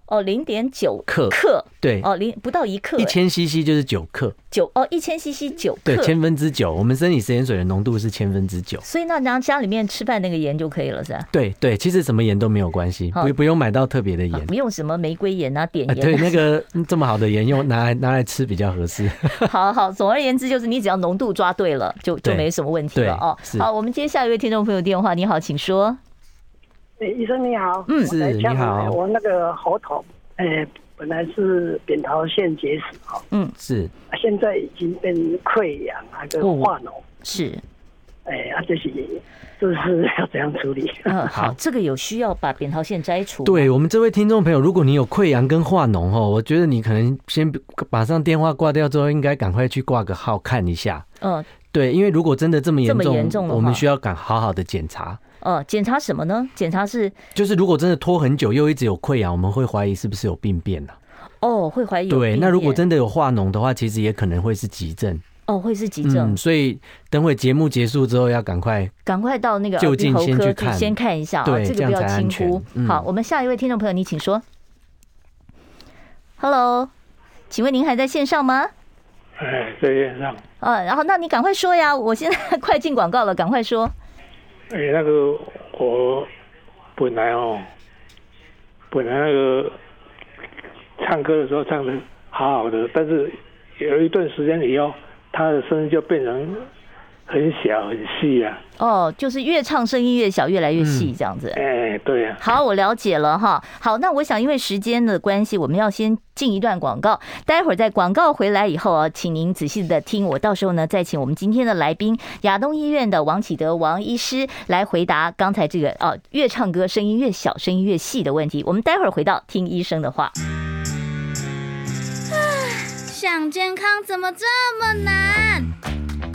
哦，零点九克克，对，哦，零不到一克，一千 CC 就是九克，九哦，一千 CC 九克，对，千分之九，我们生理食盐水的浓度是千分之九，所以那拿家里面吃饭那个盐就可以了，是吧？对对，其实什么盐都没有关系，不不用买到特别的盐，不用什么玫瑰盐啊、碘盐，对，那个这么好的盐用拿来拿来吃比较合适。[laughs] 好好，总而言之就是你只要浓度抓对了，就就没什么问题了哦。好，我们接下一位听众朋友电话，你好，请说。哎，医生你好，嗯，是你好，我那个喉头。哎、欸，本来是扁桃腺结石哈，嗯，是，现在已经变溃疡，还跟化脓，是，哎，啊，这些就是要怎样处理？嗯，好，[laughs] 这个有需要把扁桃腺摘除。对我们这位听众朋友，如果你有溃疡跟化脓哦，我觉得你可能先马上电话挂掉之后，应该赶快去挂个号看一下。嗯，对，因为如果真的这么严重，这么严重，我们需要赶好好的检查。哦，检查什么呢？检查是就是如果真的拖很久，又一直有溃疡，我们会怀疑是不是有病变了。哦，会怀疑。对，那如果真的有化脓的话，其实也可能会是急症。哦，会是急症。嗯，所以等会节目结束之后，要赶快赶快到那个就近先去看，先看一下。对，这个不要轻忽。好，我们下一位听众朋友，你请说。Hello，请问您还在线上吗？哎，在线上。啊，然后那你赶快说呀，我现在快进广告了，赶快说。哎、欸，那个我本来哦，本来那个唱歌的时候唱的好好的，但是有一段时间以后，他的声音就变成。很小很细啊！哦，就是越唱声音越小，越来越细，这样子。哎、嗯，对啊。好，我了解了哈。好，那我想因为时间的关系，我们要先进一段广告。待会儿在广告回来以后啊，请您仔细的听，我到时候呢再请我们今天的来宾亚东医院的王启德王医师来回答刚才这个哦，越唱歌声音越小，声音越细的问题。我们待会儿回到听医生的话。想健康怎么这么难？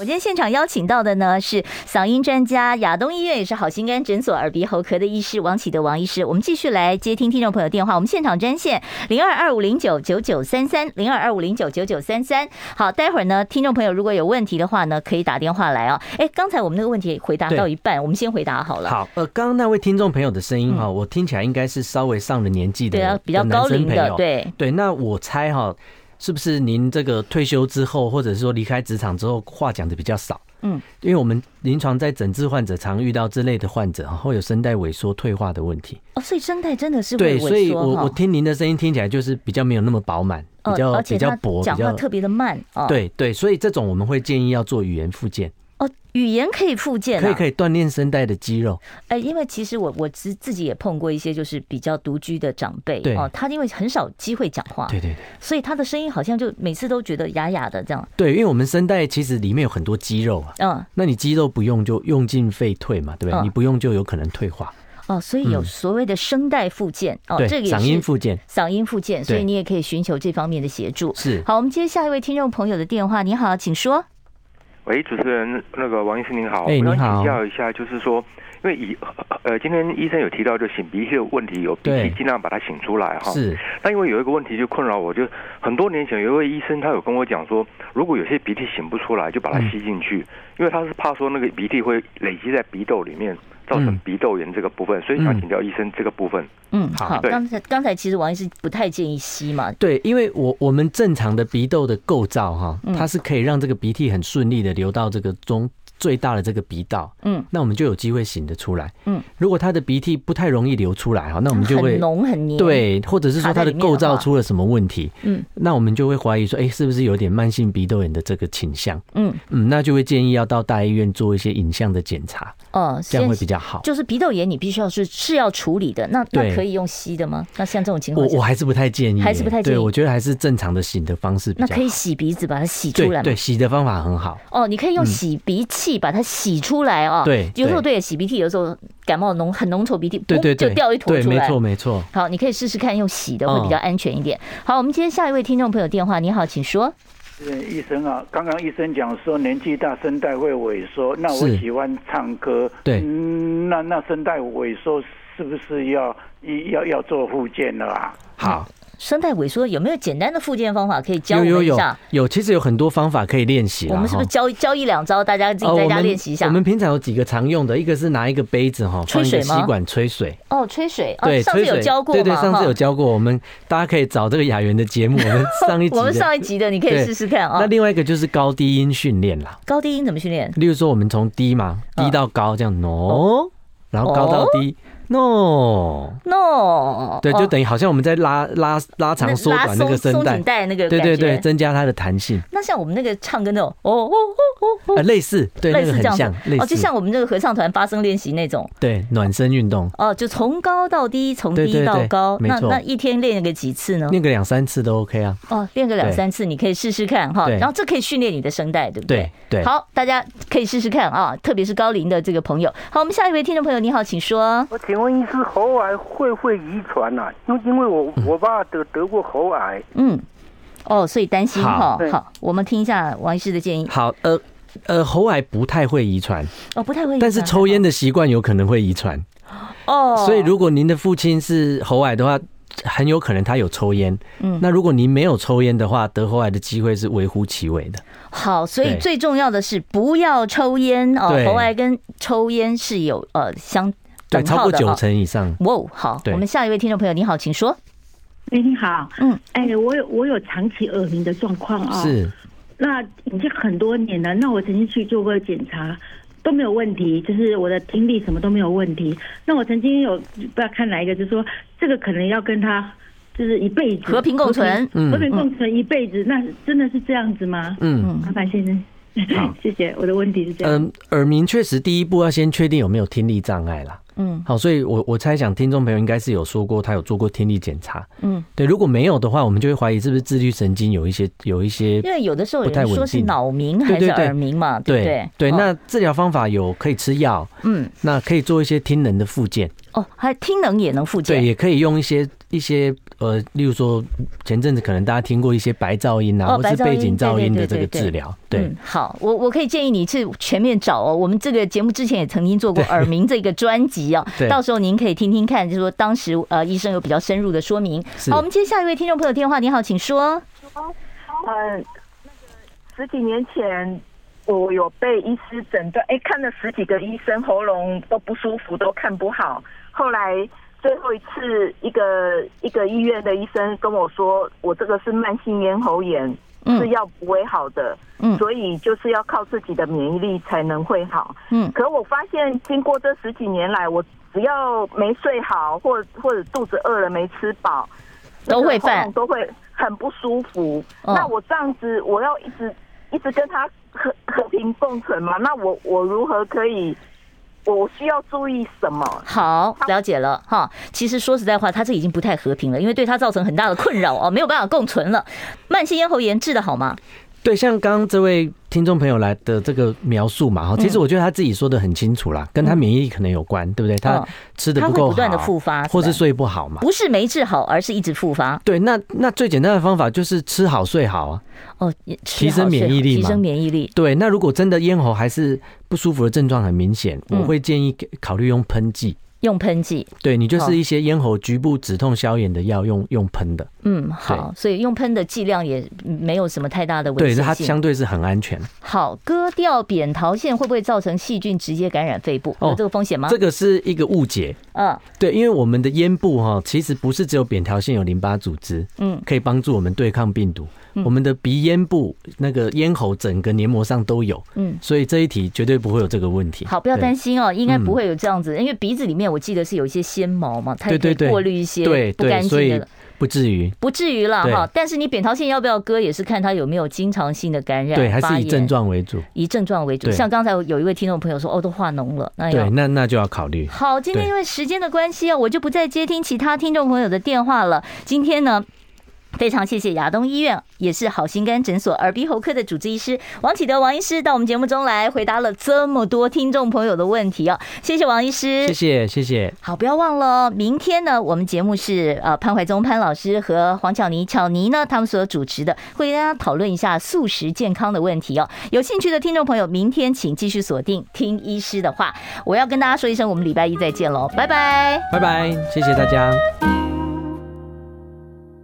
我今天现场邀请到的呢是嗓音专家，亚东医院也是好心肝诊所耳鼻喉科的医师王启德王医师。我们继续来接听听众朋友电话，我们现场专线零二二五零九九九三三零二二五零九九九三三。好，待会儿呢，听众朋友如果有问题的话呢，可以打电话来哦。哎，刚才我们那个问题回答到一半，我们先回答好了。好，呃，刚刚那位听众朋友的声音哈，我听起来应该是稍微上了年纪的，对啊，比较高龄的，对对。那我猜哈，是不是您这个退休之后，或者是说离开职场之后，话讲的比较少？嗯，因为我们临床在诊治患者，常遇到这类的患者，会有声带萎缩退化的问题。哦，所以声带真的是对，所以我我听您的声音听起来就是比较没有那么饱满，比较比较薄，讲话特别的慢。对对，所以这种我们会建议要做语言复健。哦，语言可以复健，可以可以锻炼声带的肌肉。哎，因为其实我我自自己也碰过一些就是比较独居的长辈，哦，他因为很少机会讲话，对对对，所以他的声音好像就每次都觉得哑哑的这样。对，因为我们声带其实里面有很多肌肉啊，嗯，那你肌肉不用就用进废退嘛，对不对？你不用就有可能退化。哦，所以有所谓的声带复健哦，这个也是嗓音复健，嗓音复健，所以你也可以寻求这方面的协助。是，好，我们接下一位听众朋友的电话。你好，请说。喂，主持人，那个王医师您好，哎，你好，我想请教一下，就是说。因为以呃，今天医生有提到，就擤鼻涕的问题，有鼻涕尽量把它擤出来哈。是。那因为有一个问题就困扰我，就很多年前有一位医生，他有跟我讲说，如果有些鼻涕擤不出来，就把它吸进去，因为他是怕说那个鼻涕会累积在鼻窦里面，造成鼻窦炎这个部分，所以想请教医生这个部分。嗯，好。刚才刚才其实王医师不太建议吸嘛。对，因为我我们正常的鼻窦的构造哈，它是可以让这个鼻涕很顺利的流到这个中。最大的这个鼻道，嗯，那我们就有机会醒得出来，嗯。如果他的鼻涕不太容易流出来哈，那我们就会很浓很黏，对，或者是说他的构造出了什么问题，嗯，那我们就会怀疑说，哎，是不是有点慢性鼻窦炎的这个倾向？嗯嗯，那就会建议要到大医院做一些影像的检查，哦，这样会比较好。就是鼻窦炎，你必须要是是要处理的，那那可以用吸的吗？那像这种情况，我我还是不太建议，还是不太建议。对，我觉得还是正常的擤的方式比较好。那可以洗鼻子把它洗出来吗？对，洗的方法很好。哦，你可以用洗鼻器把它洗出。来哦！对，有时候对洗鼻涕，有时候感冒浓很浓稠鼻涕，对对对，就掉一坨出来。没错没错。好，你可以试试看用洗的，会比较安全一点。好，我们接下一位听众朋友电话。你好，请说。医生啊，刚刚医生讲说年纪大声带会萎缩，那我喜欢唱歌，对，嗯，那那声带萎缩是不是要要要做复健了啊？好。声带萎缩有没有简单的复健方法可以教我们一下？有有有，其实有很多方法可以练习。我们是不是教教一两招，大家自己在家练习一下？我们平常有几个常用的，一个是拿一个杯子哈，吹水吗？吸管吹水。哦，吹水。对，上次有教过。对对，上次有教过。我们大家可以找这个雅媛的节目，我们 [laughs] 上一集。我们上一集的，你可以试试看啊。那另外一个就是高低音训练啦。高低音怎么训练？例如说，我们从低嘛，低到高这样，no，然后高到低。No No，对，就等于好像我们在拉拉拉长缩短那个声带，那个对对对，增加它的弹性。那像我们那个唱歌那种，哦哦哦哦，类似，对，那个很像，哦，就像我们这个合唱团发声练习那种，对，暖身运动。哦，就从高到低，从低到高，那那一天练个几次呢？练个两三次都 OK 啊。哦，练个两三次，你可以试试看哈。然后这可以训练你的声带，对不对？对。好，大家可以试试看啊，特别是高龄的这个朋友。好，我们下一位听众朋友，你好，请说。我请问医师喉。癌会不会遗传呐？因因为我我爸得得过喉癌。嗯，哦，所以担心哈。好，我们听一下王医师的建议。好，呃呃，喉癌不太会遗传。哦，不太会遗传。但是抽烟的习惯有可能会遗传。哦。所以如果您的父亲是喉癌的话，很有可能他有抽烟。嗯。那如果您没有抽烟的话，得喉癌的机会是微乎其微的。好，所以最重要的是不要抽烟哦。喉癌跟抽烟是有呃相。对，超过九成以上。哇，好，我们下一位听众朋友，你好，请说。哎，你好，嗯，哎，我有我有长期耳鸣的状况啊。是。那已经很多年了，那我曾经去做过检查，都没有问题，就是我的听力什么都没有问题。那我曾经有不知道看哪一个，就是说这个可能要跟他就是一辈子和平共存，和平共存一辈子，那真的是这样子吗？嗯，麻烦先生。好，[laughs] 谢谢。我的问题是这样。嗯，耳鸣确实第一步要先确定有没有听力障碍啦。嗯，好，所以我我猜想听众朋友应该是有说过他有做过听力检查。嗯，对，如果没有的话，我们就会怀疑是不是自律神经有一些有一些，因为有的时候有人说是脑鸣还是耳鸣嘛，对不对？对，那治疗方法有可以吃药，嗯，那可以做一些听能的附件。哦，还听能也能附件，对，也可以用一些一些呃，例如说前阵子可能大家听过一些白噪音啊，或是背景噪音的这个治疗。对，好，我我可以建议你去全面找哦。我们这个节目之前也曾经做过耳鸣这个专辑哦，到时候您可以听听看，就是说当时呃医生有比较深入的说明。好，我们接下一位听众朋友电话，你好，请说。嗯，那个十几年前。我有被医师诊断，哎，看了十几个医生，喉咙都不舒服，都看不好。后来最后一次，一个一个医院的医生跟我说，我这个是慢性咽喉炎，是药不会好的，嗯，所以就是要靠自己的免疫力才能会好。嗯，可我发现经过这十几年来，我只要没睡好，或或者肚子饿了没吃饱，都会犯，都会很不舒服。那我这样子，我要一直一直跟他。和和平共存嘛？那我我如何可以？我需要注意什么？好，了解了哈。其实说实在话，他这已经不太和平了，因为对他造成很大的困扰哦，没有办法共存了。慢性咽喉炎治得好吗？对，像刚刚这位听众朋友来的这个描述嘛，哈，其实我觉得他自己说的很清楚啦，跟他免疫力可能有关，对不对？他吃的不够好，不断的复发，或是睡不好嘛？不是没治好，而是一直复发。对，那那最简单的方法就是吃好睡好啊，哦，提升免疫力嘛，提升免疫力。对，那如果真的咽喉还是不舒服的症状很明显，我会建议考虑用喷剂。用喷剂，对，你就是一些咽喉局部止痛消炎的药，用用喷的。嗯，好，所以用喷的剂量也没有什么太大的问题。对，它相对是很安全。好，割掉扁桃腺会不会造成细菌直接感染肺部？有这个风险吗？这个是一个误解。嗯，对，因为我们的咽部哈，其实不是只有扁桃腺有淋巴组织，嗯，可以帮助我们对抗病毒。我们的鼻咽部那个咽喉整个黏膜上都有，嗯，所以这一题绝对不会有这个问题。好，不要担心哦，应该不会有这样子，因为鼻子里面我记得是有一些纤毛嘛，它可以过滤一些不干净的，不至于，不至于了哈。但是你扁桃腺要不要割，也是看它有没有经常性的感染，对，还是以症状为主，以症状为主。像刚才有一位听众朋友说，哦，都化脓了，那对，那那就要考虑。好，今天因为时间的关系啊，我就不再接听其他听众朋友的电话了。今天呢，非常谢谢亚东医院，也是好心肝诊所耳鼻喉科的主治医师王启德王医师到我们节目中来回答了这么多听众朋友的问题哦！谢谢王医师，谢谢谢谢。好，不要忘了，明天呢，我们节目是呃潘怀宗潘老师和黄巧妮巧妮呢他们所主持的，会跟大家讨论一下素食健康的问题哦。有兴趣的听众朋友，明天请继续锁定听医师的话。我要跟大家说一声，我们礼拜一再见喽，拜拜，拜拜，谢谢大家。